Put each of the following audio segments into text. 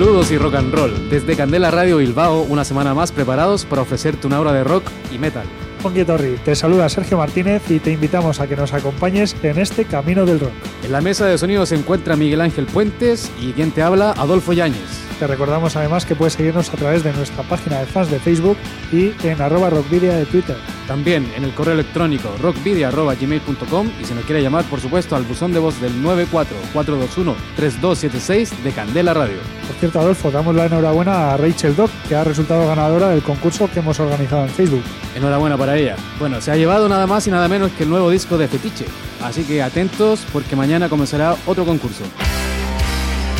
Saludos y rock and roll. Desde Candela Radio Bilbao, una semana más preparados para ofrecerte una hora de rock y metal. Ponky Torri, te saluda Sergio Martínez y te invitamos a que nos acompañes en este camino del rock. En la mesa de sonido se encuentra Miguel Ángel Puentes y quien te habla, Adolfo Yáñez. Te recordamos además que puedes seguirnos a través de nuestra página de fans de Facebook y en arroba rockvidia de Twitter. También en el correo electrónico rockvidia.gmail.com y si nos quiere llamar, por supuesto, al buzón de voz del 94421-3276 de Candela Radio. Por cierto, Adolfo, damos la enhorabuena a Rachel Dock, que ha resultado ganadora del concurso que hemos organizado en Facebook. Enhorabuena para ella. Bueno, se ha llevado nada más y nada menos que el nuevo disco de Fetiche. Así que atentos porque mañana comenzará otro concurso.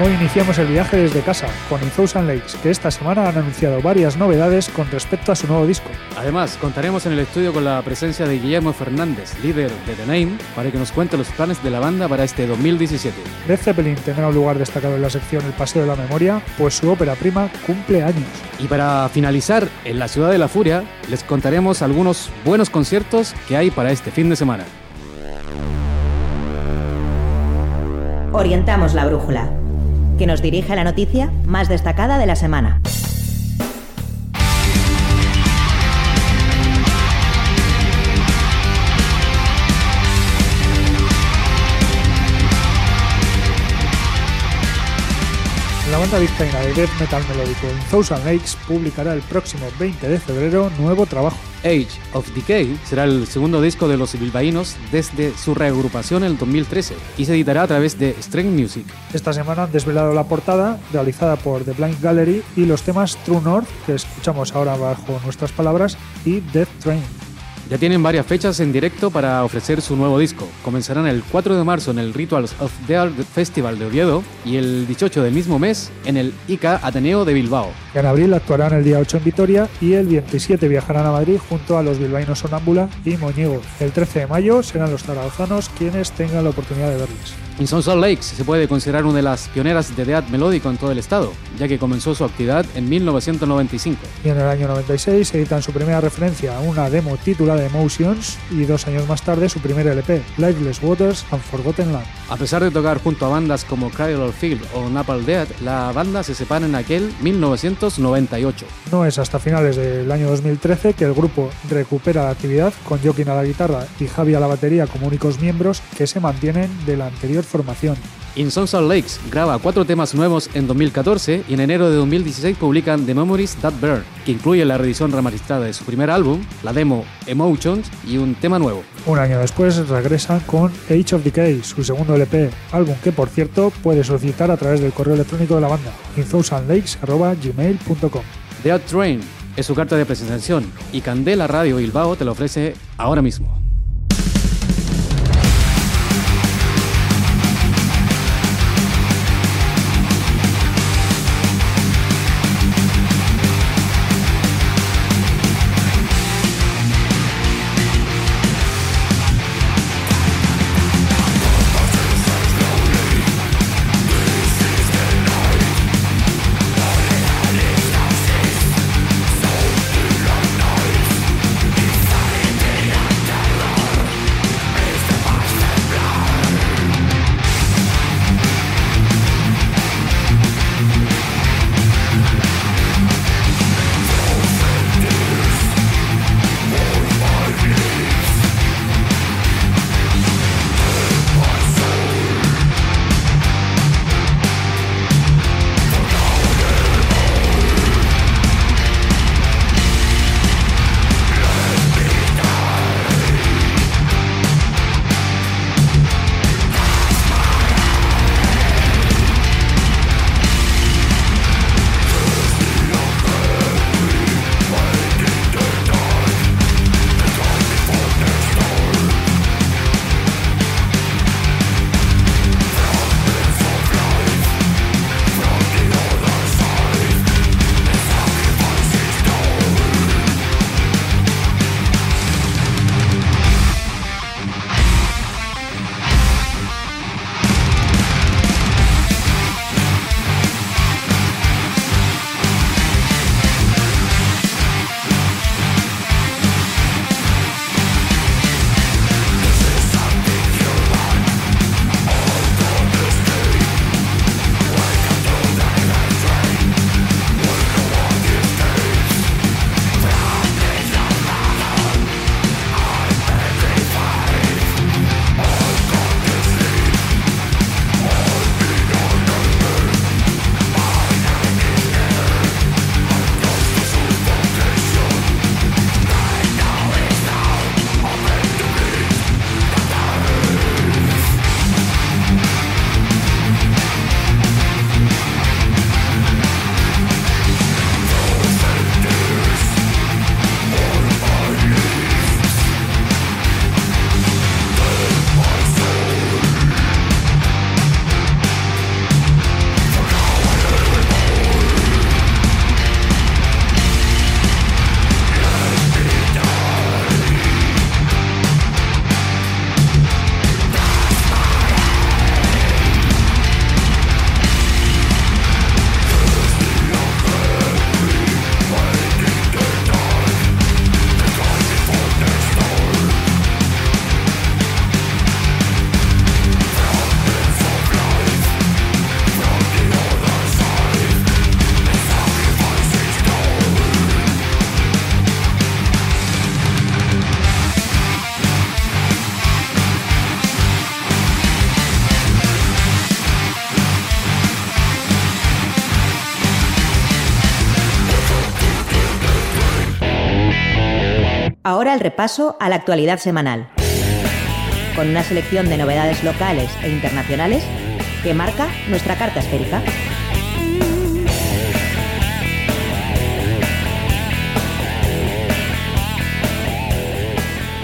Hoy iniciamos el viaje desde casa con Thousand Lakes, que esta semana han anunciado varias novedades con respecto a su nuevo disco. Además, contaremos en el estudio con la presencia de Guillermo Fernández, líder de The Name, para que nos cuente los planes de la banda para este 2017. Led Zeppelin tendrá un lugar destacado en la sección El Paseo de la Memoria, pues su ópera prima cumple años. Y para finalizar, en la Ciudad de la Furia, les contaremos algunos buenos conciertos que hay para este fin de semana. Orientamos la brújula que nos dirige la noticia más destacada de la semana. La banda vizcaína de death metal melódico In Thousand Lakes publicará el próximo 20 de febrero nuevo trabajo. Age of Decay será el segundo disco de los bilbaínos desde su reagrupación en el 2013 y se editará a través de Strength Music. Esta semana han desvelado la portada realizada por The Blind Gallery y los temas True North, que escuchamos ahora bajo nuestras palabras, y Death Train. Ya tienen varias fechas en directo para ofrecer su nuevo disco. Comenzarán el 4 de marzo en el Rituals of the Art Festival de Oviedo y el 18 del mismo mes en el ICA Ateneo de Bilbao. En abril actuarán el día 8 en Vitoria y el 27 viajarán a Madrid junto a los bilbaínos Sonámbula y Moñigo. El 13 de mayo serán los zaragozanos quienes tengan la oportunidad de verles. Salt Lakes se puede considerar una de las pioneras de death melódico en todo el estado, ya que comenzó su actividad en 1995. Y en el año 96 editan su primera referencia a una demo titulada Emotions y dos años más tarde su primer LP, Lifeless Waters and Forgotten Land. A pesar de tocar junto a bandas como Cradle Field o Napalm Death, la banda se separa en aquel 1998. No es hasta finales del año 2013 que el grupo recupera la actividad con Joaquín a la guitarra y Javi a la batería como únicos miembros que se mantienen de la anterior formación. In Salt Lakes graba cuatro temas nuevos en 2014 y en enero de 2016 publican The Memories That Burn, que incluye la reedición remasterizada de su primer álbum, la demo Emotions y un tema nuevo. Un año después regresan con Age of Decay, su segundo LP, álbum que por cierto puedes solicitar a través del correo electrónico de la banda, inthousandlakes.gmail.com. The Out Train es su carta de presentación y Candela Radio Bilbao te lo ofrece ahora mismo. Ahora el repaso a la actualidad semanal, con una selección de novedades locales e internacionales que marca nuestra carta esférica.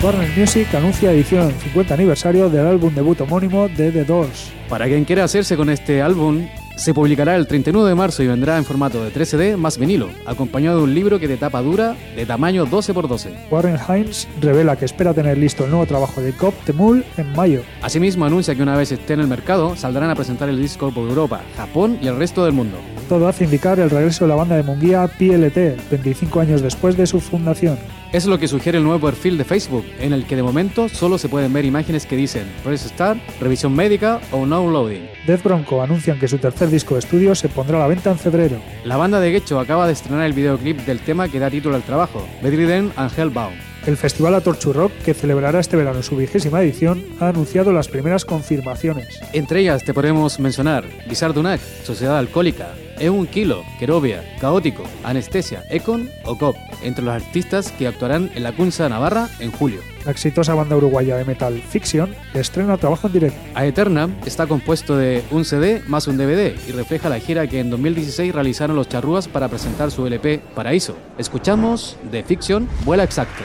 Warner Music anuncia edición 50 aniversario del álbum debut homónimo de The Doors. Para quien quiera hacerse con este álbum, se publicará el 31 de marzo y vendrá en formato de 3CD más vinilo, acompañado de un libro que de tapa dura de tamaño 12x12. Warren Hines revela que espera tener listo el nuevo trabajo de Cop the Mule en mayo. Asimismo anuncia que una vez esté en el mercado, saldrán a presentar el disco por Europa, Japón y el resto del mundo. Todo hace indicar el regreso de la banda de Munguía PLT, 25 años después de su fundación. Es lo que sugiere el nuevo perfil de Facebook, en el que de momento solo se pueden ver imágenes que dicen Press Start, revisión médica o no loading. Death Bronco anuncian que su tercer disco de estudio se pondrá a la venta en febrero. La banda de Gecho acaba de estrenar el videoclip del tema que da título al trabajo, Bedridden and Hellbound. El Festival Atorchu Rock, que celebrará este verano su vigésima edición, ha anunciado las primeras confirmaciones. Entre ellas te podemos mencionar Bizardunac, Sociedad Alcohólica, es un kilo, Querobia, Caótico, Anestesia, Econ o Cop, entre los artistas que actuarán en la Cunza Navarra en julio. La exitosa banda uruguaya de metal Fiction estrena trabajo en directo. A Eterna está compuesto de un CD más un DVD y refleja la gira que en 2016 realizaron los charrúas para presentar su LP Paraíso. Escuchamos de Fiction Vuela Exacto.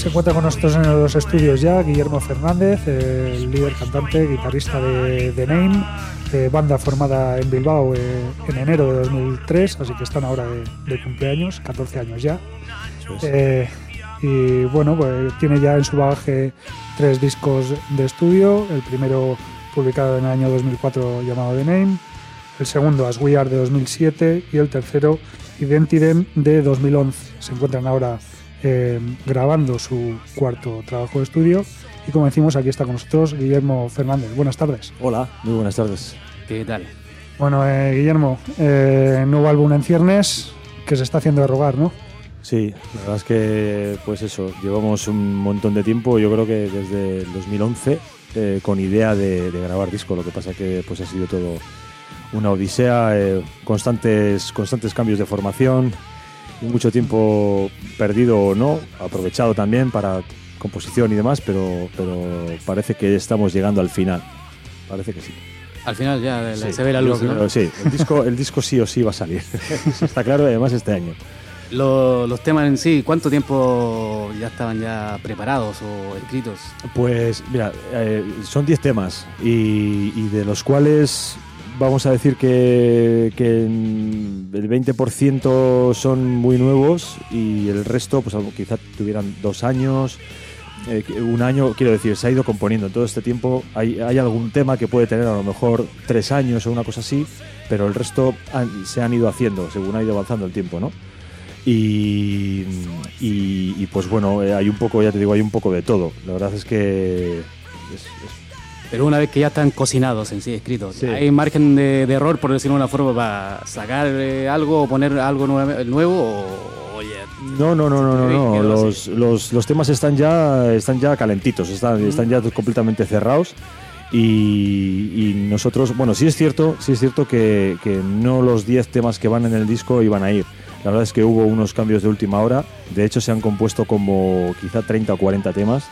Se encuentra con nosotros en los estudios ya Guillermo Fernández, el líder cantante, guitarrista de The Name, eh, banda formada en Bilbao eh, en enero de 2003, así que están ahora de, cumpleaños, 14 años ya. Eh, y bueno, pues tiene ya en su bagaje tres discos de estudio, el primero publicado en el año 2004 llamado The Name, el segundo As We Are de 2007 y el tercero Identidem de 2011. Se encuentran ahora eh, grabando su cuarto trabajo de estudio. Y como decimos, aquí está con nosotros Guillermo Fernández. Buenas tardes. Hola, muy buenas tardes. ¿Qué tal? Bueno, eh, Guillermo, eh, nuevo álbum en ciernes que se está haciendo de rogar, ¿no? Sí, la verdad es que, pues eso, llevamos un montón de tiempo, yo creo que desde el 2011, con idea de, grabar disco. Lo que pasa que pues ha sido todo una odisea, constantes, constantes cambios de formación, mucho tiempo perdido o no, aprovechado también para composición y demás, pero, pero parece que estamos llegando al final. Parece que sí. Al final ya se ve la luz, ¿no? Sí, el disco, el disco sí o sí va a salir. está claro, además este año. los temas en sí, ¿cuánto tiempo ya estaban ya preparados o escritos? Pues mira, eh, son 10 temas y, y, de los cuales vamos a decir que, el 20% son muy nuevos y el resto, pues quizá tuvieran dos años, eh, un año, quiero decir, se ha ido componiendo. En todo este tiempo hay, algún tema que puede tener a lo mejor tres años o una cosa así, pero el resto se han ido haciendo según ha ido avanzando el tiempo, ¿no? Y, pues bueno, eh, hay un poco, ya te digo, hay un poco de todo. La verdad es que es pero una vez que ya están cocinados en sí, escritos, ¿hay margen de, error, por decirlo de una forma, para sacar eh, algo o poner algo nuevo, o, oye, No, no, no, no, no, Los, los, los, temas están ya, están ya calentitos, están, están ya completamente cerrados. Y, nosotros, bueno, sí es cierto, sí es cierto que, que no los 10 temas que van en el disco iban a ir. La verdad es que hubo unos cambios de última hora. De hecho, se han compuesto como quizá 30 o 40 temas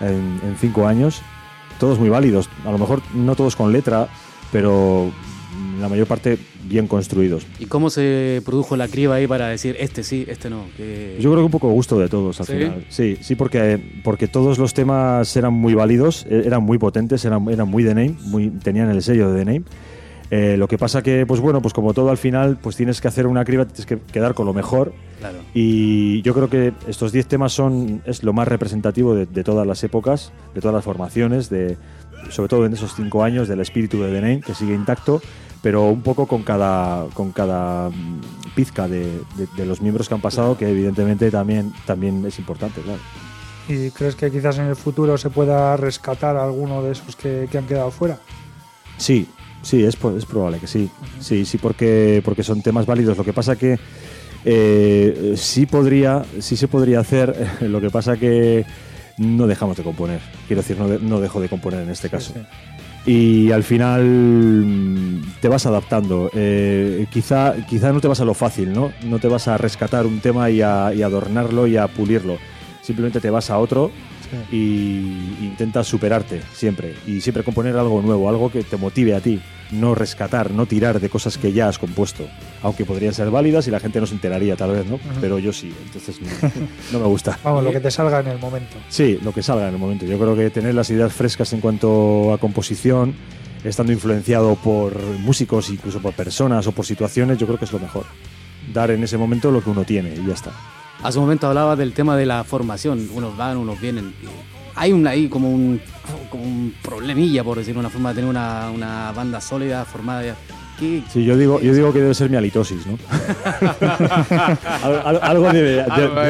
en 5 años todos muy válidos. A lo mejor no todos con letra, pero la mayor parte bien construidos. ¿Y cómo se produjo la criba ahí para decir este sí, este no? Yo creo que un poco gusto de todos al final. Sí, sí, porque, porque todos los temas eran muy válidos, e-, eran muy potentes, eran, eran muy de name, muy, tenían el sello de The name. Eh, lo que pasa que, pues bueno, pues como todo al final, pues tienes que hacer una criba, tienes que quedar con lo mejor. Claro. Y yo creo que estos 10 temas son es lo más representativo de, todas las épocas, de todas las formaciones, de, sobre todo en esos 5 años, del espíritu de The Name, que sigue intacto, pero un poco con cada, con cada mm, pizca de, los miembros que han pasado, que evidentemente también, también es importante, claro. ¿Y crees que quizás en el futuro se pueda rescatar alguno de esos que, que han quedado fuera? Sí, Sí, es, es probable que sí. Sí, sí, porque, porque son temas válidos. Lo que pasa que eh, sí podría, sí se podría hacer, lo que pasa que no dejamos de componer. Quiero decir, no, dejo de componer en este caso. Y al final mm, te vas adaptando. Eh, quizá, quizá no te vas a lo fácil, ¿no? No te vas a rescatar un tema y a, y adornarlo y a pulirlo. Simplemente te vas a otro y intentas superarte siempre y siempre componer algo nuevo, algo que te motive a ti, no rescatar, no tirar de cosas que ya has compuesto, aunque podrían ser válidas y la gente no se enteraría tal vez, ¿no? Pero yo sí, entonces no, me gusta. Vamos, lo que te salga en el momento. Sí, lo que salga en el momento. Yo creo que tener las ideas frescas en cuanto a composición, estando influenciado por músicos, incluso por personas o por situaciones, yo creo que es lo mejor. Dar en ese momento lo que uno tiene y ya está. Hace un momento hablaba del tema de la formación, unos van, unos vienen. Hay un, ahí como un, como un problemilla, por decirlo una forma, de tener una, una banda sólida, formada. ¿Qué, sí, yo digo, yo digo que debe ser mi halitosis, ¿no? algo debe,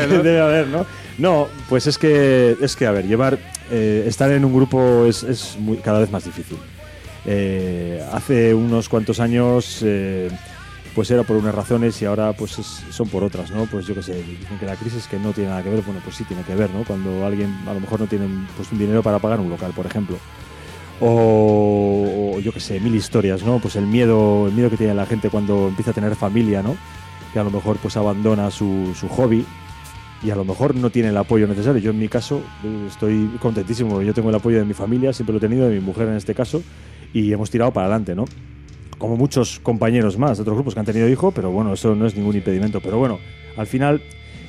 debe, haber, ¿no? No, pues es que, es que a ver, llevar, eh, estar en un grupo es, es muy, cada vez más difícil. Eh, hace unos cuantos años... Eh, pues era por unas razones y ahora pues son por otras, ¿no? Pues yo qué sé, dicen que la crisis que no tiene nada que ver, bueno, pues sí tiene que ver, ¿no? Cuando alguien a lo mejor no tiene pues, un dinero para pagar un local, por ejemplo. O, yo qué sé, mil historias, ¿no? Pues el miedo, el miedo que tiene la gente cuando empieza a tener familia, ¿no? Que a lo mejor pues abandona su, su hobby y a lo mejor no tiene el apoyo necesario. Yo en mi caso estoy contentísimo, yo tengo el apoyo de mi familia, siempre lo he tenido, de mi mujer en este caso, y hemos tirado para adelante, ¿no? Como muchos compañeros más de otros grupos que han tenido hijos, pero bueno, eso no es ningún impedimento. Pero bueno, al final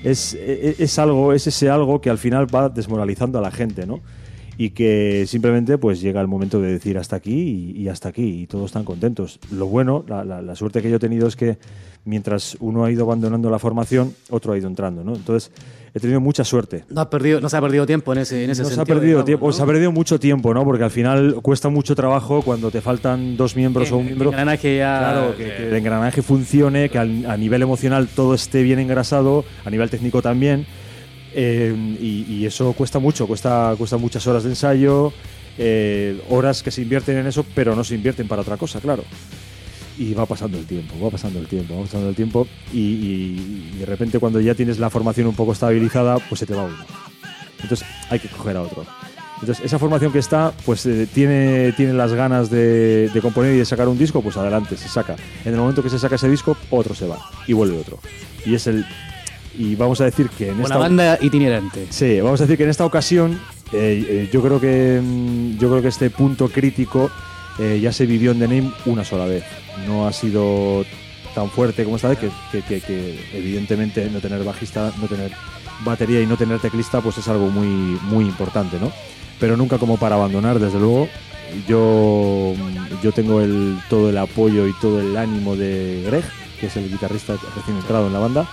es, e, e, es, algo, es ese algo que al final va desmoralizando a la gente, ¿no? Y que simplemente pues llega el momento de decir hasta aquí y, hasta aquí y todos están contentos. Lo bueno, la, la, suerte que yo he tenido es que mientras uno ha ido abandonando la formación, otro ha ido entrando, ¿no? Entonces he tenido mucha suerte. No, ha perdido, no se ha perdido tiempo en ese, en ese no Se ha perdido tiempo, se ha perdido mucho tiempo, ¿no? Porque al final cuesta mucho trabajo cuando te faltan dos miembros o un miembro. El engranaje ya. Claro, que, el engranaje funcione, que a nivel emocional todo esté bien engrasado, a nivel técnico también. Eh, y, eso cuesta mucho, cuesta, cuesta muchas horas de ensayo, eh, horas que se invierten en eso, pero no se invierten para otra cosa, claro y va pasando el tiempo, va pasando el tiempo, va pasando el tiempo y, de repente cuando ya tienes la formación un poco estabilizada, pues se te va uno. Entonces hay que coger a otro. Entonces esa formación que está, pues eh, tiene, tiene las ganas de, componer y de sacar un disco, pues adelante, se saca. En el momento que se saca ese disco, otro se va y vuelve otro. Y es el... Y vamos a decir que en Una esta... banda itinerante. Sí, vamos a decir que en esta ocasión eh, eh, yo, creo que, mm, yo creo que este punto crítico ya se vivió en The Name una sola vez no ha sido tan fuerte como esta vez, que, evidentemente no tener bajista, no tener batería y no tener teclista, pues es algo muy, muy importante, ¿no? Pero nunca como para abandonar, desde luego. Yo, yo tengo el, todo el apoyo y todo el ánimo de Greg, que es el guitarrista recién entrado en la banda.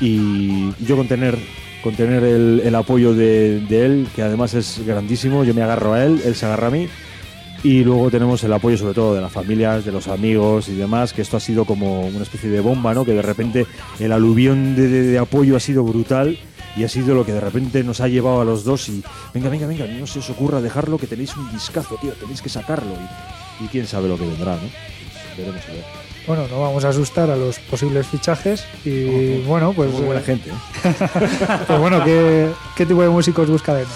Y yo con tener, con tener el, apoyo de, de él, que además es grandísimo, yo me agarro a él, él se agarra a mí y luego tenemos el apoyo sobre todo de las familias, de los amigos y demás, que esto ha sido como una especie de bomba, ¿no? Que de repente el aluvión de, apoyo ha sido brutal y ha sido lo que de repente nos ha llevado a los dos y venga, venga, venga, no se os ocurra dejarlo, que tenéis un discazo, tío, tenéis que sacarlo y, quién sabe lo que vendrá, ¿no? Veremos a ver. Bueno, no vamos a asustar a los posibles fichajes y bueno, pues... buena eh, gente. ¿eh? pues bueno, ¿qué, ¿qué, tipo de músicos busca Denem?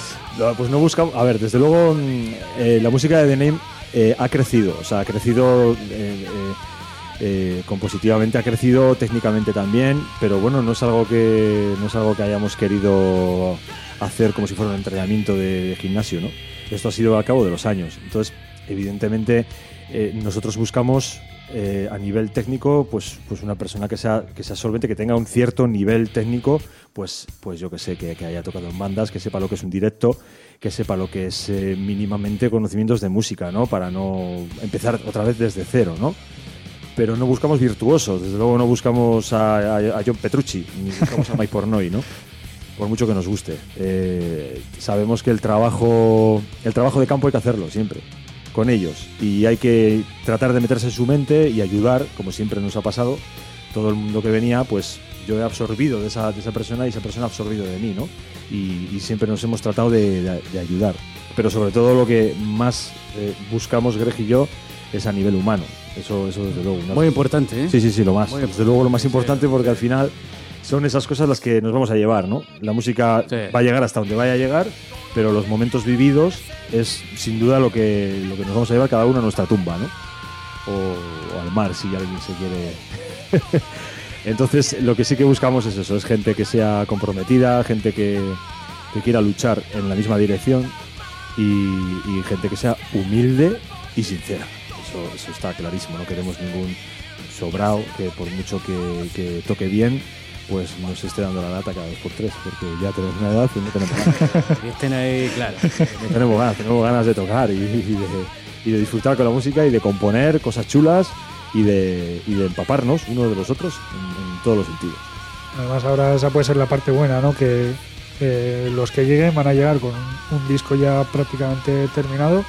pues no busca... A ver, desde luego mm, eh, la música de The Name ha crecido, o sea, ha crecido... compositivamente ha crecido técnicamente también pero bueno no es algo que no es algo que hayamos querido hacer como si fuera un entrenamiento de, gimnasio no esto ha sido a cabo de los años entonces evidentemente nosotros buscamos eh, a nivel técnico, pues, pues una persona que sea, que sea solvente, que tenga un cierto nivel técnico, pues, pues yo que sé, que, haya tocado en bandas, que sepa lo que es un directo, que sepa lo que es eh, mínimamente conocimientos de música, ¿no? Para no empezar otra vez desde cero, ¿no? Pero no buscamos virtuosos, desde luego no buscamos a, John Petrucci, ni buscamos a Mike Pornoy, ¿no? Por mucho que nos guste. Eh, sabemos que el trabajo, el trabajo de campo hay que hacerlo siempre con ellos y hay que tratar de meterse en su mente y ayudar, como siempre nos ha pasado, todo el mundo que venía, pues yo he absorbido de esa, de esa persona y esa persona ha absorbido de mí, ¿no? Y, siempre nos hemos tratado de, ayudar. Pero sobre todo lo que más eh, buscamos Greg y yo es a nivel humano. Eso, eso desde luego. ¿no? Muy importante, ¿eh? Sí, sí, sí, lo más. Muy Desde luego lo más importante porque al final son esas cosas las que nos vamos a llevar, ¿no? La música Sí. va a llegar hasta donde vaya a llegar, pero los momentos vividos es sin duda lo que, lo que nos vamos a llevar cada uno a nuestra tumba, ¿no? O, al mar si alguien se quiere. Entonces, lo que sí que buscamos es eso, es gente que sea comprometida, gente que, que quiera luchar en la misma dirección y, y gente que sea humilde y sincera. Eso, eso está clarísimo, no queremos ningún sobrado que por mucho que, que toque bien, pues nos esté dando la lata cada dos por tres, porque ya tenemos una edad y no tenemos ganas. Que estén ahí, claro. No tenemos ganas, tenemos ganas de tocar y, y de, y de disfrutar con la música y de componer cosas chulas y de, y de empaparnos uno de los otros en, en todos los sentidos. Además, ahora esa puede ser la parte buena, ¿no? Que eh, los que lleguen van a llegar con un disco ya prácticamente terminado,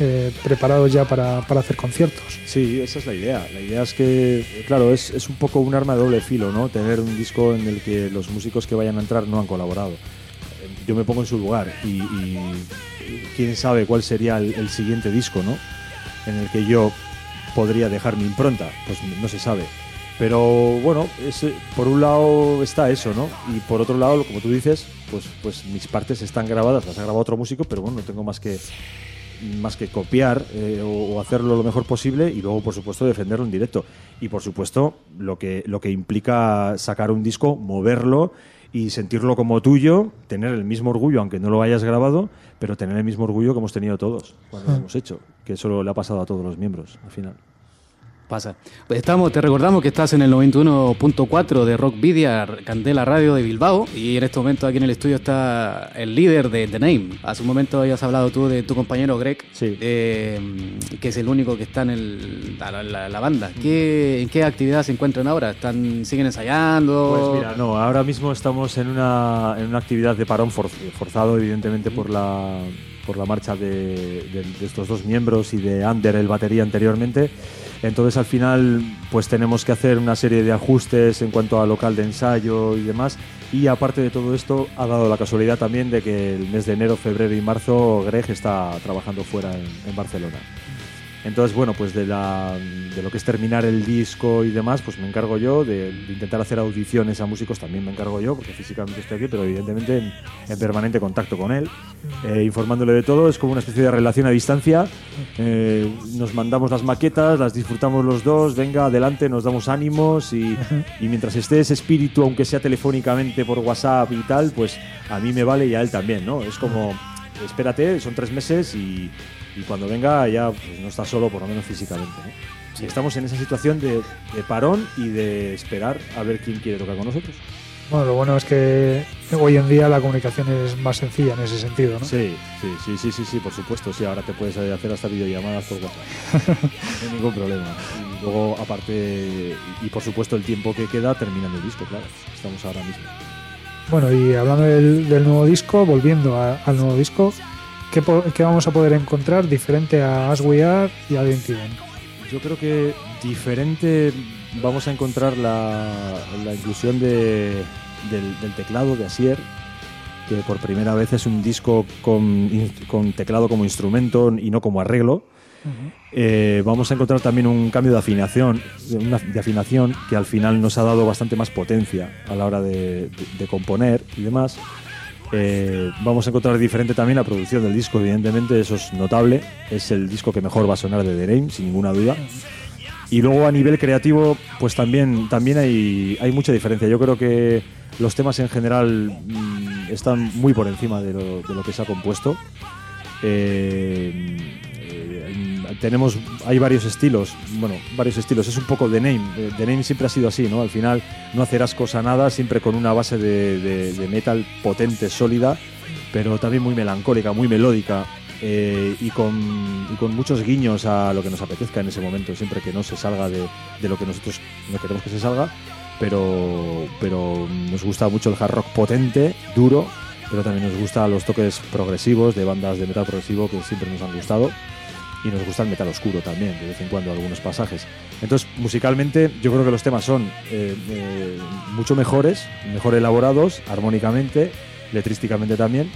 eh, preparados ya para, para hacer conciertos. Sí, esa es la idea. La idea es que, claro, es, es un poco un arma de doble filo, ¿no? Tener un disco en el que los músicos que vayan a entrar no han colaborado. Yo me pongo en su lugar y, quién sabe cuál sería el, el siguiente disco, ¿no? En el que yo podría dejar mi impronta, pues no se sabe. Pero bueno, ese- por un lado está eso, ¿no? Y por otro lado, como tú dices, pues, pues mis partes están grabadas, las ha grabado otro músico, pero bueno, no tengo más que, más que copiar eh, o, o hacerlo lo mejor posible y luego, por supuesto, defenderlo en directo. Y, por supuesto, lo que, lo que implica sacar un disco, moverlo y sentirlo como tuyo, tener el mismo orgullo, aunque no lo hayas grabado, pero tener el mismo orgullo que hemos tenido todos cuando lo hemos hecho, que eso le ha pasado a todos los miembros al final. Pasa. Estamos, te recordamos que estás en el 91.4 de Rockvidia, Candela Radio de Bilbao, y en este momento aquí en el estudio está el líder de The Name. Hace un momento habías hablado tú de tu compañero Greg, Sí. eh, que es el único que está en el, la, la- la banda. ¿Qué, ¿En qué actividad se encuentran ahora? ¿Están, ¿Siguen ensayando? Pues mira, no, ahora mismo estamos en una, en una actividad de parón for- forzado, evidentemente, por la, por la marcha de, de- de estos dos miembros y de Ander, el batería anteriormente. Entonces, al final, pues tenemos que hacer una serie de ajustes en cuanto a local de ensayo y demás. Y aparte de todo esto, ha dado la casualidad también de que el mes de enero, febrero y marzo, Greg está trabajando fuera en, en Barcelona. Entonces, bueno, pues de, la, de lo que es terminar el disco y demás, pues me encargo yo, de, de intentar hacer audiciones a músicos también me encargo yo, porque físicamente estoy aquí, pero evidentemente en, en permanente contacto con él, eh, informándole de todo, es como una especie de relación a distancia, Eh, nos mandamos las maquetas, las disfrutamos los dos, venga, adelante, nos damos ánimos y, y mientras esté ese espíritu, aunque sea telefónicamente por WhatsApp y tal, pues a mí me vale y a él también, ¿no? Es como, espérate, son tres meses y, y cuando venga ya pues, no está solo, por lo menos físicamente. estamos en esa situación de, de parón y de esperar a ver quién quiere tocar con nosotros. Bueno, lo bueno es que hoy en día la comunicación es más sencilla en ese sentido, ¿no? Sí, sí, sí, sí, sí, sí, por supuesto. Sí, ahora te puedes hacer hasta videollamadas por WhatsApp. no hay ningún problema. Y luego, aparte, y, y por supuesto, el tiempo que queda terminando el disco, claro. Estamos ahora mismo. Bueno, y hablando del, del nuevo disco, volviendo a- al nuevo disco, ¿qué, qué vamos a poder encontrar diferente a As We Are y a Identiden? Yo creo que diferente vamos a encontrar la, la inclusión de- del, del teclado de Asier, que por primera vez es un disco con, con teclado como instrumento y no como arreglo. Eh, vamos a encontrar también un cambio de afinación, de, una- de afinación que al final nos ha dado bastante más potencia a la hora de, de- de componer y demás. Eh, vamos a encontrar diferente también la producción del disco, evidentemente, eso es notable. Es el disco que mejor va a sonar de The Name, sin ninguna duda. Y luego a nivel creativo, pues también, también hay, hay mucha diferencia. Yo creo que los temas en general mm, están muy por encima de lo, de lo que se ha compuesto. Eh, tenemos, hay varios estilos, bueno, varios estilos. Es un poco The Name. Eh, The Name siempre ha sido así, ¿no? Al final no hacerás cosa nada, siempre con una base de, de- de metal potente, sólida, pero también muy melancólica, muy melódica. eh, y, con, y con muchos guiños a lo que nos apetezca en ese momento, siempre que no se salga de, de lo que nosotros no queremos que se salga, pero, pero nos gusta mucho el hard rock potente, duro, pero también nos gustan los toques progresivos de bandas de metal progresivo que siempre nos han gustado y nos gusta el metal oscuro también, de vez en cuando algunos pasajes. Entonces, musicalmente, yo creo que los temas son eh, eh, mucho mejores, mejor elaborados, armónicamente, letrísticamente también,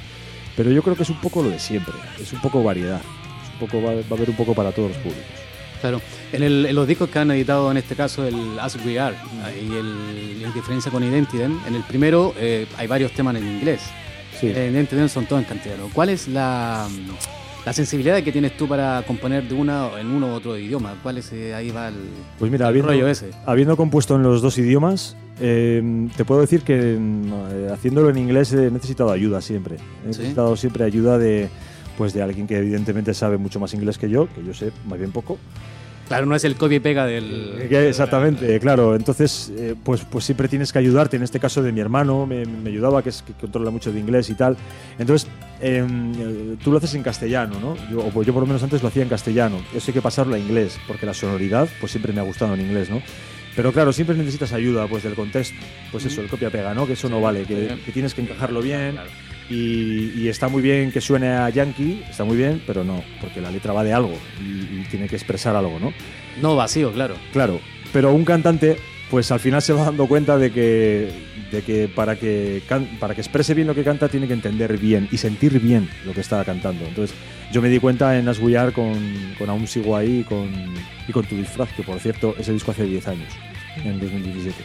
pero yo creo que es un poco lo de siempre, es un poco variedad, es un poco, va, va a haber un poco para todos los públicos. Claro, en, el- en los discos que han editado en este caso el As We Are y el, en diferencia con Identiden, en el primero eh, hay varios temas en inglés. Sí. En Identiden son todos en castellano. ¿Cuál es la, la sensibilidad que tienes tú para componer de una en uno u otro idioma? ¿Cuál es eh, ahí va el, Pues mira, el habiendo, rollo ese? habiendo compuesto en los dos idiomas, eh, te puedo decir que eh, haciéndolo en inglés he necesitado ayuda siempre. He ¿Sí? necesitado siempre ayuda de, pues de alguien que evidentemente sabe mucho más inglés que yo, que yo sé más bien poco. Claro, no es el copia y pega del... Eh, exactamente, claro. Entonces, eh, pues, pues siempre tienes que ayudarte. En este caso de mi hermano, me, me ayudaba, que es que controla mucho de inglés y tal. Entonces, eh, tú lo haces en castellano, ¿no? Yo, o pues yo por lo menos antes lo hacía en castellano. Eso hay que pasarlo a inglés, porque la sonoridad, pues siempre me ha gustado en inglés, ¿no? Pero claro, siempre necesitas ayuda, pues del contexto. Pues eso, el copia-pega, ¿no? Que eso no vale, que, que tienes que encajarlo bien. Y, y está muy bien que suene a yankee, está muy bien, pero no, porque la letra va de algo y- y tiene que expresar algo, ¿no? No vacío, claro. Claro, pero un cantante, pues al final se va dando cuenta de que, de que, para, que can- para que exprese bien lo que canta tiene que entender bien y sentir bien lo que está cantando. Entonces yo me di cuenta en As We Are con, con Aún Sigo Ahí y con, y con Tu Disfraz, que por cierto ese disco hace 10 años, en 2017.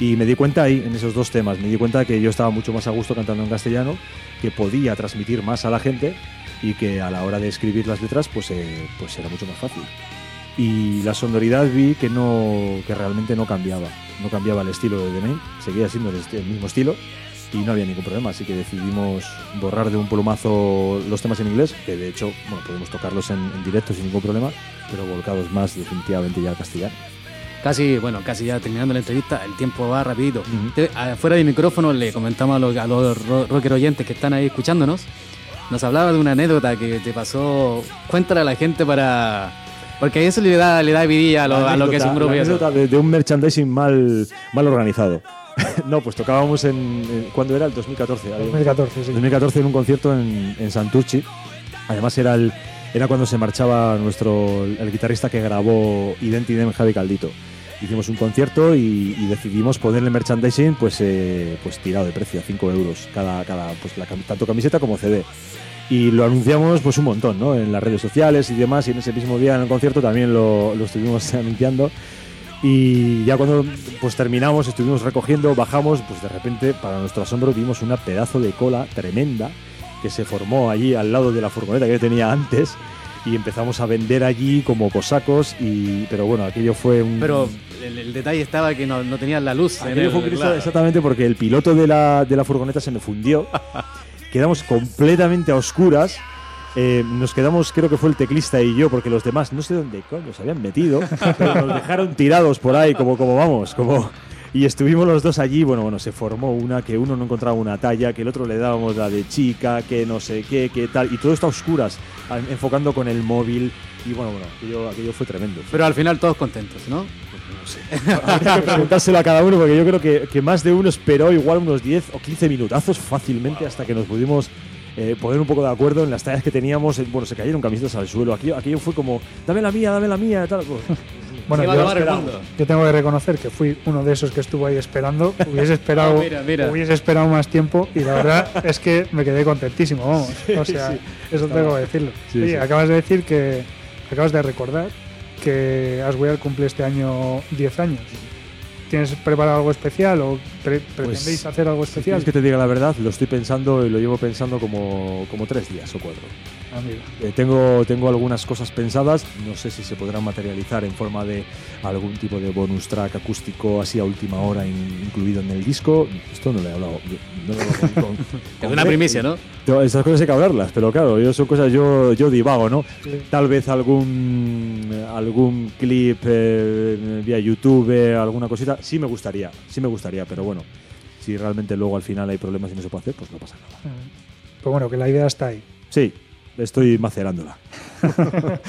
Y me di cuenta ahí, en esos dos temas, me di cuenta que yo estaba mucho más a gusto cantando en castellano, que podía transmitir más a la gente y que a la hora de escribir las letras pues, eh, pues era mucho más fácil y la sonoridad vi que no que realmente no cambiaba no cambiaba el estilo de The seguía siendo el, mismo estilo y no había ningún problema así que decidimos borrar de un plumazo los temas en inglés que de hecho bueno podemos tocarlos en, en directo sin ningún problema pero volcados más definitivamente ya al castellano Casi, bueno, casi ya terminando la entrevista, el tiempo va rapidito. Ujú. Te- Afuera de micrófono le comentamos a los, a los ro- rocker oyentes que están ahí escuchándonos. Nos hablaba de una anécdota que te pasó. Cuéntale a la gente para. Porque eso le da, le da vidilla a lo, a lo que es un Anécdota- grupo anécdota de, de un merchandising mal mal organizado no pues tocábamos en, en ¿cuándo era? el 2014 había- 2014, sí. 2014 en un concierto en, en Santurchi. Además era el era cuando se marchaba nuestro el guitarrista que grabó Identidem Javi Caldito. Hicimos un concierto y, y decidimos ponerle merchandising pues eh, pues tirado de precio, a 5 euros cada, cada pues la tanto camiseta como CD. Y lo anunciamos pues un montón, ¿no? En las redes sociales y demás. Y en ese mismo día en el concierto también lo, lo estuvimos anunciando. Y ya cuando pues terminamos, estuvimos recogiendo, bajamos, pues de repente, para nuestro asombro, vimos una pedazo de cola tremenda que se formó allí al lado de la furgoneta que yo tenía antes y empezamos a vender allí como cosacos y pero bueno aquello fue un Pero el, el detalle estaba que no, no tenían la luz. en el- fue un claro. exactamente porque el piloto de la, de la furgoneta se me fundió quedamos completamente a oscuras eh, nos quedamos, creo que fue el teclista y yo, porque los demás no sé dónde coño se habían metido, pero nos dejaron tirados por ahí, como, como vamos, como. Y estuvimos los dos allí, bueno, bueno, se formó una, que uno no encontraba una talla, que el otro le dábamos la de chica, que no sé qué, qué tal, y todo está a oscuras, enfocando con el móvil, y bueno, bueno, aquello, aquello fue tremendo. Pero al final todos contentos, ¿no? Habría que preguntárselo a cada uno, porque yo creo que, que más de uno esperó igual unos 10 o 15 minutazos fácilmente hasta que nos pudimos eh, poner un poco de acuerdo en las tallas que teníamos. Eh, Bueno, se cayeron camisetas al suelo. Aquello, aquello fue como, dame la mía, dame la mía, tal. Pues, Bueno, yo, yo tengo que reconocer que fui uno de esos que estuvo ahí esperando. Hubiese esperado, Ah, mira, mira. hubiese esperado más tiempo y la verdad es que me quedé contentísimo, vamos. O sea, eso tengo que decirlo. Sí, Oye, sí. acabas de decir que acabas de recordar que Aswear cumple este año 10 años. ¿Tienes preparado algo especial o pre- pretendéis hacer algo si especial? quieres que te diga la verdad, lo estoy pensando y lo llevo pensando como, como tres días o cuatro. Amigo. Eh, tengo, tengo algunas cosas pensadas, no sé si se podrán materializar en forma de algún tipo de bonus track acústico así a última hora in- incluido en el disco. Esto no lo he hablado. no lo he hablado con- con- Es con una primicia, ¿no? Esas cosas hay que hablarlas, pero claro, yo son cosas, yo, yo divago, ¿no? Sí. Tal vez algún algún clip eh, vía YouTube, eh, alguna cosita, sí me gustaría, sí me gustaría, pero bueno, si realmente luego al final hay problemas y no se puede hacer, pues no pasa nada. Pues bueno, que la idea está ahí. Sí, estoy macerándola.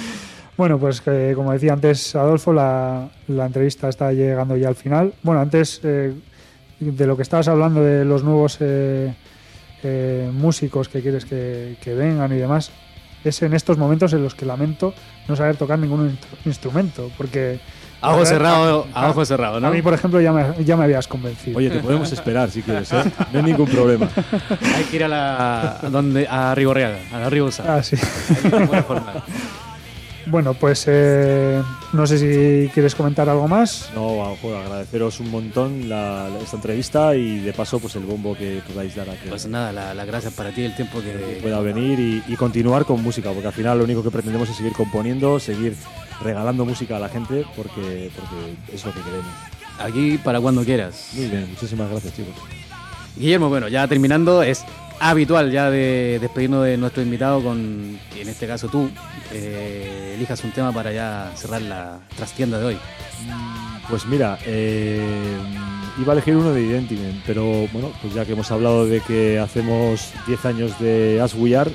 Bueno, pues eh, como decía antes Adolfo, la, la entrevista está llegando ya al final. Bueno, antes eh, de lo que estabas hablando de los nuevos eh, eh, músicos que quieres que, que vengan y demás, es en estos momentos en los que lamento no saber tocar ningún instru- instrumento, porque... A ojo cerrado, a- ojo cerrado, ¿no? A mí, por ejemplo, ya me, ya me habías convencido. Oye, te podemos esperar si quieres, ¿eh? No hay ningún problema. Hay que ir a la a donde a Rigorriaga, a la Rigosa. Ah, sí. Bueno, pues eh, no sé si quieres comentar algo más. No, agradeceros un montón la, esta entrevista y de paso pues el bombo que podáis dar aquí. Pues nada, las la gracias para ti, el tiempo que, pueda venir y, continuar con música, porque al final lo único que pretendemos es seguir componiendo, seguir regalando música a la gente, porque, porque es lo que queremos. Aquí para cuando quieras. Muy bien, muchísimas gracias chicos. Guillermo, bueno, ya terminando, es habitual ya de despedirnos de nuestro invitado con, en este caso tú, eh, elijas un tema para ya cerrar la trastienda de hoy. Mm, pues mira, eh, iba a elegir uno de Identiment, pero bueno, pues ya que hemos hablado de que hacemos 10 años de As We Are,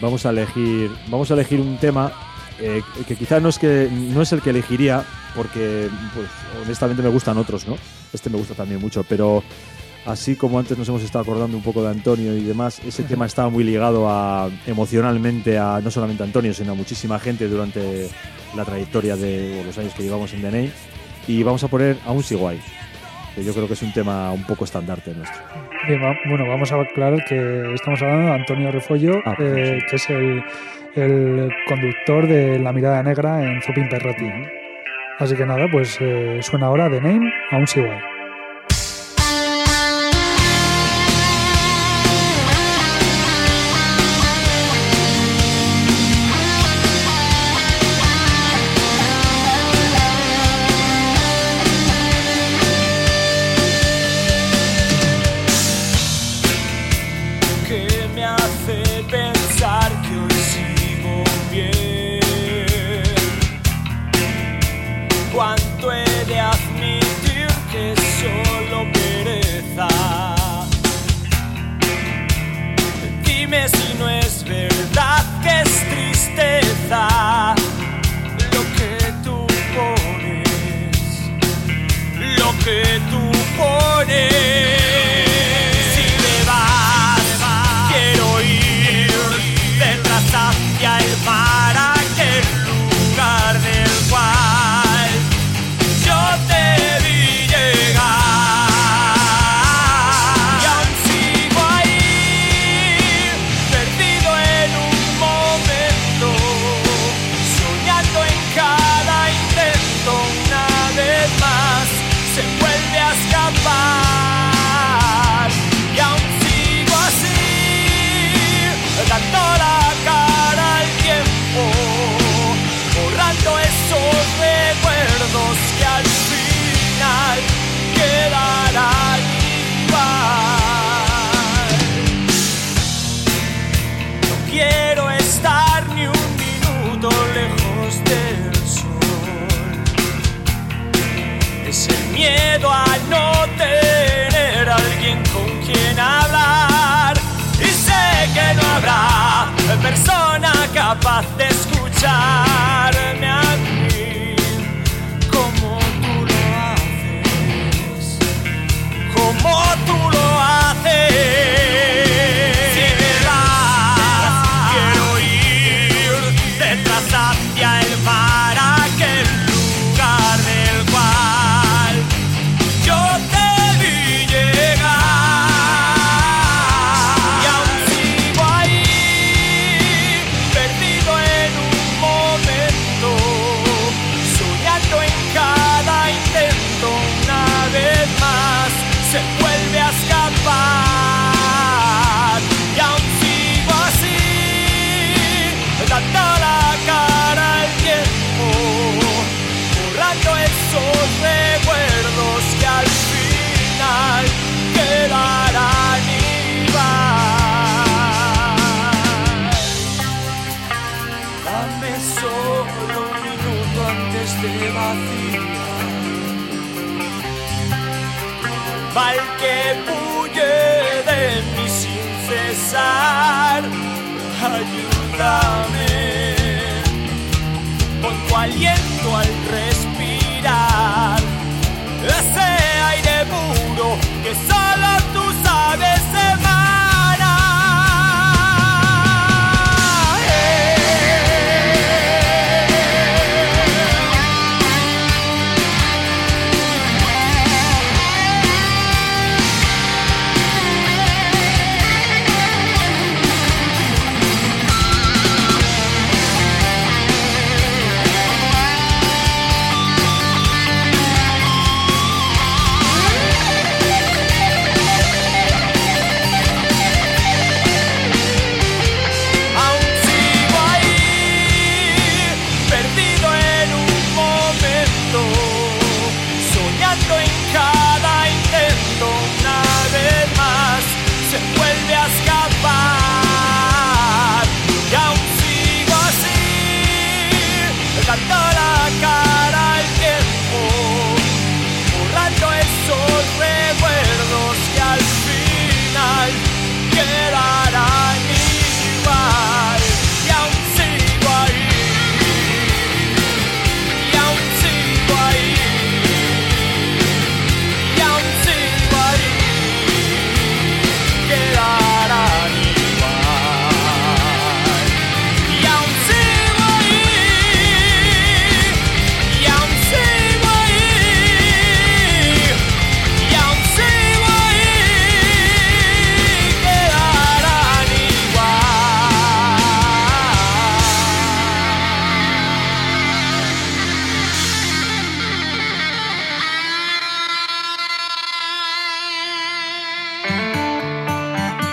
vamos a elegir, vamos a elegir un tema eh, que quizás no es que no es el que elegiría, porque pues honestamente me gustan otros, ¿no? Este me gusta también mucho, pero así como antes nos hemos estado acordando un poco de Antonio y demás, ese tema estaba muy ligado a, emocionalmente a no solamente a Antonio, sino a muchísima gente durante la trayectoria de los años que llevamos en Name. Y vamos a poner a un Siguay, que yo creo que es un tema un poco estandarte nuestro. bueno, vamos a aclarar que estamos hablando de Antonio Refollo, ah, eh, que es el, conductor de La Mirada Negra en Zupin Perrotti. Así que nada, pues eh, suena ahora The Name a un Siguay. love.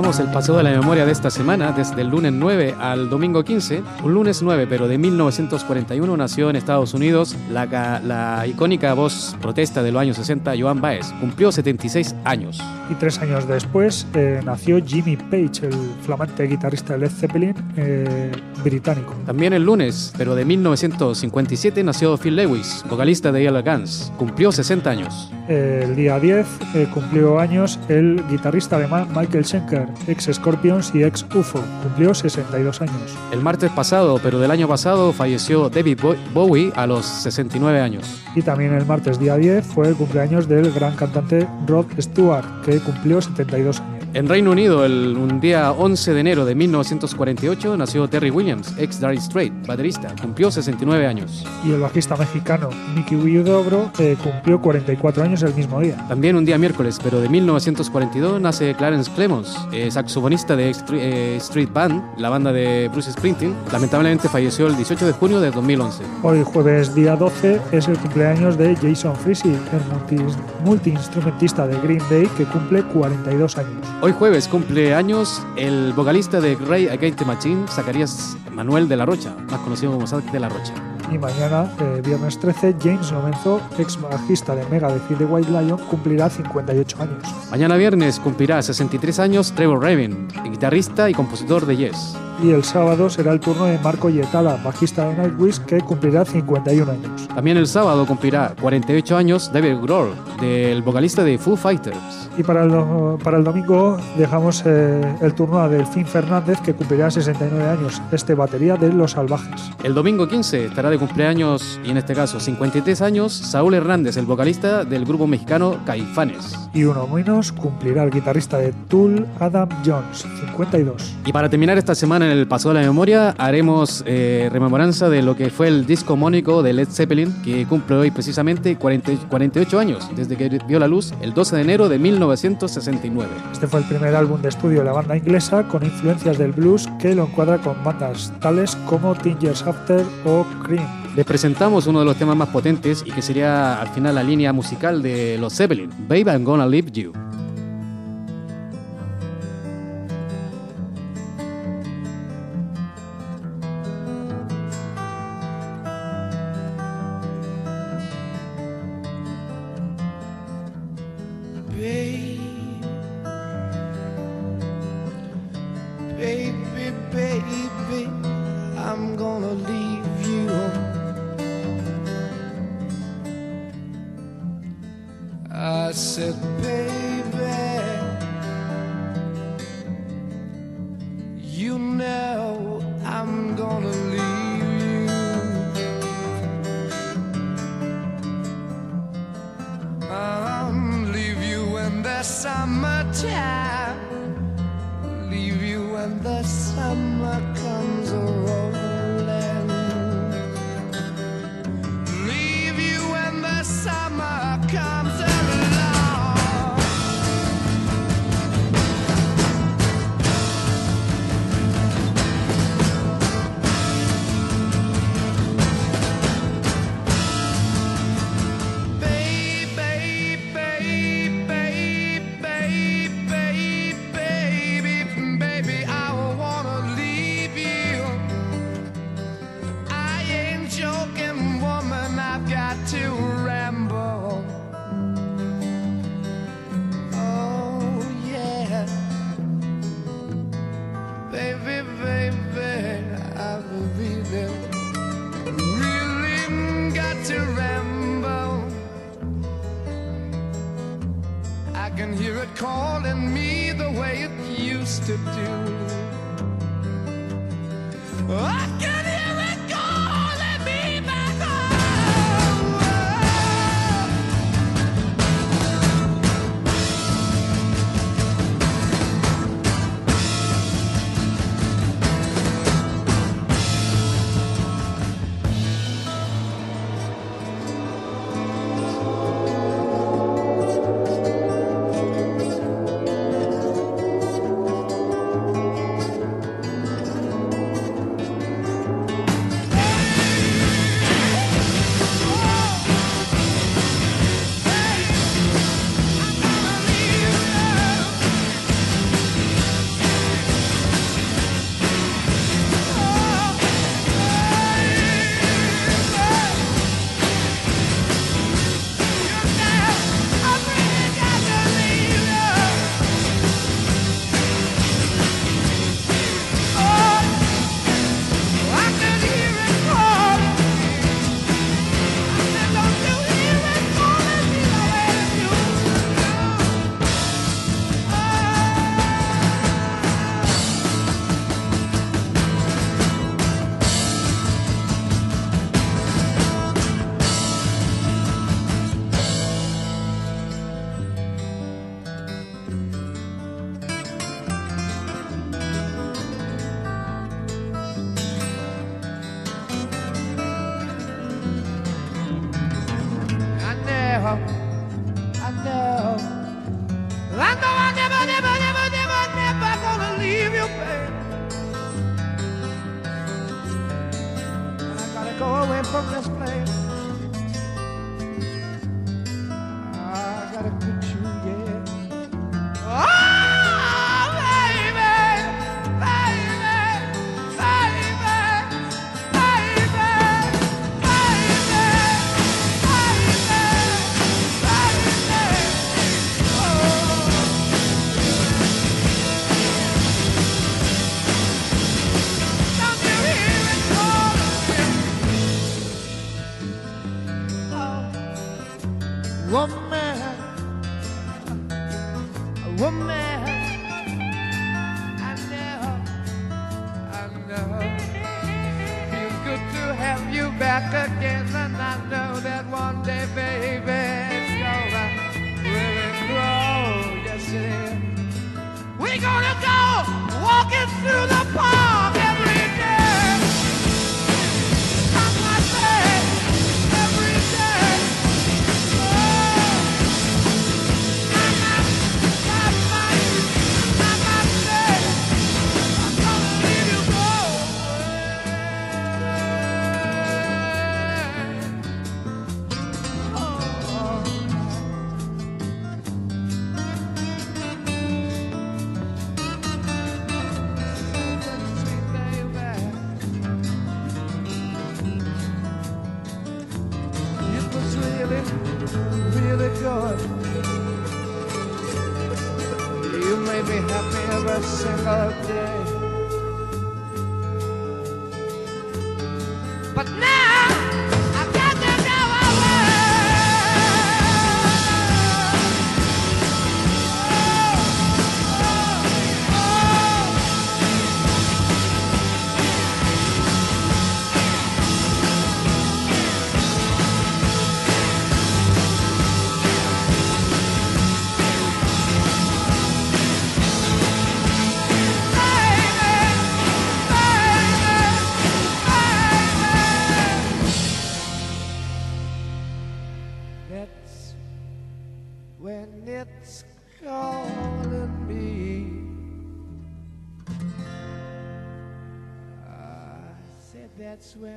Comenzamos el paseo de la memoria de esta semana, desde el lunes 9 al domingo 15. Un lunes 9, pero de 1941 nació en Estados Unidos la, la icónica voz protesta de los años 60, Joan Baez. Cumplió 76 años. Y tres años después eh, nació Jimmy Page, el flamante guitarrista de Led Zeppelin eh, británico. También el lunes, pero de 1957, nació Phil Lewis, vocalista de Yellow Guns. Cumplió 60 años. El día 10 eh, cumplió años el guitarrista alemán Michael Schenker, ex Scorpions y ex UFO. Cumplió 62 años. El martes pasado, pero del año pasado, falleció David Bo- Bowie a los 69 años. Y también el martes día 10 fue el cumpleaños del gran cantante Rod Stewart, que cumplió 72 años. En Reino Unido, el, un día 11 de enero de 1948, nació Terry Williams, ex Dire Straits, baterista. Cumplió 69 años. Y el bajista mexicano Mickey Huidobro eh, cumplió 44 años el mismo día. También un día miércoles, pero de 1942, nace Clarence Clemons, eh, saxofonista de eh, Street Band, la banda de Bruce Springsteen. Lamentablemente falleció el 18 de junio de 2011. Hoy jueves día 12 es el cumpleaños de Jason Frisey, el multi- multiinstrumentista de Green Day que cumple 42 años. Hoy jueves cumple años el vocalista de Ray Against the Machine, Zacarías Manuel de la Rocha, más conocido como Zac de la Rocha. Y mañana, eh, viernes 13, James Lomenzo, ex bajista de y de White Lion, cumplirá 58 años. Mañana viernes cumplirá 63 años Trevor Rabin, guitarrista y compositor de Yes. Y el sábado será el turno de Marco Yetala, bajista de Nightwish, que cumplirá 51 años. También el sábado cumplirá 48 años David Grohl, del vocalista de Foo Fighters. Y para el, para el domingo dejamos eh, el turno a Delfín Fernández, que cumplirá 69 años, este batería de Los Salvajes. El domingo 15 estará de cumpleaños, y en este caso 53 años, Saúl Hernández, el vocalista del grupo mexicano Caifanes. Y uno menos cumplirá el guitarrista de Tool, Adam Jones, 52. Y para terminar esta semana en el Paso de la Memoria, haremos eh, rememoranza de lo que fue el disco mónico de Led Zeppelin, que cumple hoy precisamente 40 48 años, desde que vio la luz el 12 de enero de 1969. Este fue el primer álbum de estudio de la banda inglesa con influencias del blues que lo encuadra con bandas tales como Teen Years After o Cream. Les presentamos uno de los temas más potentes y que sería al final la línea musical de los Zeppelin, Babe I'm Gonna Leave You.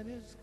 is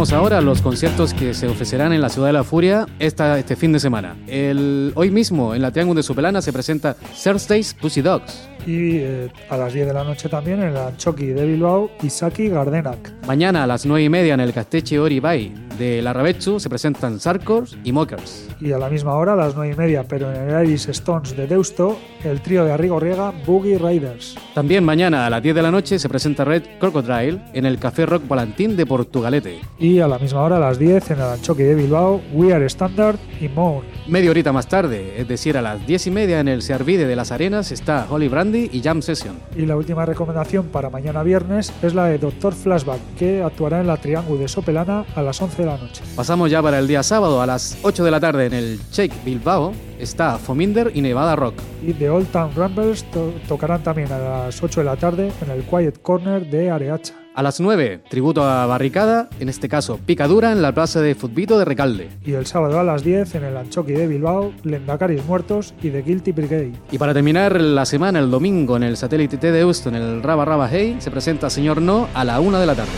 Ahora los conciertos que se ofrecerán en la Ciudad de la Furia esta, este fin de semana. El, hoy mismo en la Triángulo de Supelana se presenta Thursday's Pussy Dogs. Y eh, a las 10 de la noche también en el Anchoqui de Bilbao, Isaki Gardenak. Mañana a las 9 y media en el Casteche Ori Bay de la Rabechu se presentan Sarkors y Mockers. Y a la misma hora, a las 9 y media, pero en el Iris Stones de Deusto, el trío de Arrigorriega Boogie Riders. También mañana a las 10 de la noche se presenta Red Crocodile en el Café Rock Volantín de Portugalete. Y a la misma hora, a las 10, en el Anchoqui de Bilbao, We Are Standard y More. Media horita más tarde, es decir, a las 10 y media en el Searvide de las Arenas está Holy Brandy y Jam Session. Y la última recomendación para mañana viernes es la de Doctor Flashback, que actuará en la Triángulo de Sopelana a las 11 de la noche. Pasamos ya para el día sábado a las 8 de la tarde en el Shake Bilbao. Está Fominder y Nevada Rock. Y The Old Town Rumbles to- tocarán también a las 8 de la tarde en el Quiet Corner de Areacha. A las 9, tributo a Barricada, en este caso Picadura en la plaza de Futbito de Recalde. Y el sábado a las 10 en el Anchoqui de Bilbao, Lendacaris Muertos y The Guilty Brigade. Y para terminar la semana, el domingo, en el satélite T de Houston, en el Raba Raba Hey, se presenta Señor No a la 1 de la tarde.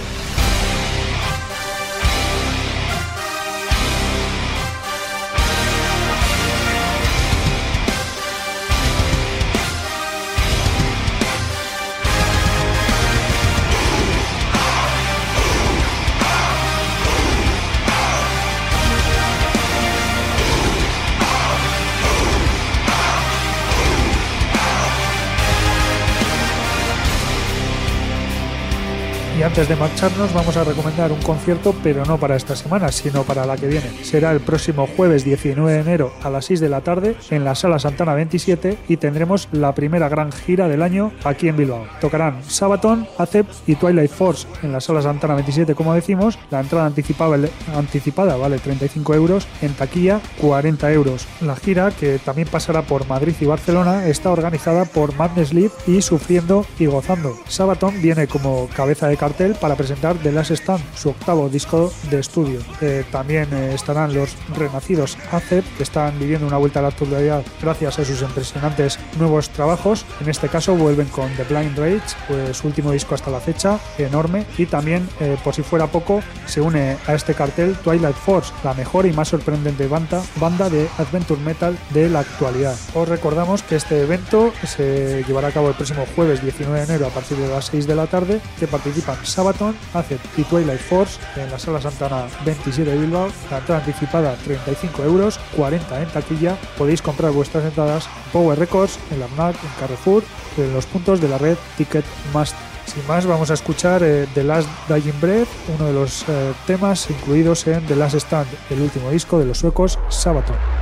Antes de marcharnos vamos a recomendar un concierto, pero no para esta semana, sino para la que viene. Será el próximo jueves 19 de enero a las 6 de la tarde en la Sala Santana 27 y tendremos la primera gran gira del año aquí en Bilbao. Tocarán Sabaton, Acep y Twilight Force en la Sala Santana 27, como decimos. La entrada anticipada, vale 35 euros, en taquilla 40 euros. La gira, que también pasará por Madrid y Barcelona, está organizada por Madness Live y Sufriendo y Gozando. Sabaton viene como cabeza de cartel para presentar The Last Stand, su octavo disco de estudio. Eh, también eh, estarán los renacidos ACEP, que están viviendo una vuelta a la actualidad gracias a sus impresionantes nuevos trabajos. En este caso vuelven con The Blind Rage, pues su último disco hasta la fecha, enorme. Y también, eh, por si fuera poco, se une a este cartel Twilight Force, la mejor y más sorprendente banda, banda de Adventure Metal de la actualidad. Os recordamos que este evento se llevará a cabo el próximo jueves 19 de enero a partir de las 6 de la tarde, que participan Sabaton, Acet y Twilight Force en la Sala Santana 27 de Bilbao. La entrada anticipada 35 euros, 40 en taquilla. Podéis comprar vuestras entradas en Power Records, en la en Carrefour, en los puntos de la red Ticketmaster. Sin más, vamos a escuchar eh, The Last Dying Breath, uno de los eh, temas incluidos en The Last Stand, el último disco de los suecos Sabaton.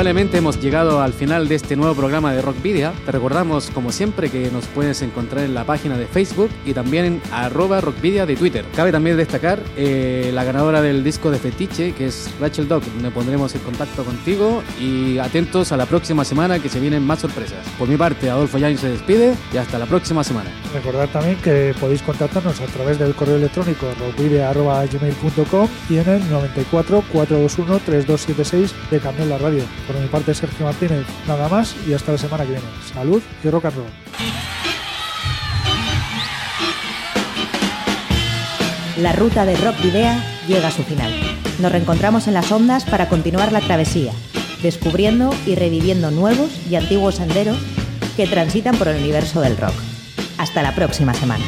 Lamentablemente hemos llegado al final de este nuevo programa de Rockvidia. Te recordamos, como siempre, que nos puedes encontrar en la página de Facebook y también en arroba Rockvidia de Twitter. Cabe también destacar eh, la ganadora del disco de Fetiche, que es Rachel Dog. Nos pondremos en contacto contigo y atentos a la próxima semana que se vienen más sorpresas. Por mi parte, Adolfo Yain se despide y hasta la próxima semana. Recordad también que podéis contactarnos a través del correo electrónico rockvidia.gmail.com y en el 94 421 3276 de Candela Radio. Por mi parte, Sergio Martínez, nada más y hasta la semana que viene. Salud y rock and roll. La ruta de Rock Video llega a su final. Nos reencontramos en las ondas para continuar la travesía, descubriendo y reviviendo nuevos y antiguos senderos que transitan por el universo del rock. Hasta la próxima semana.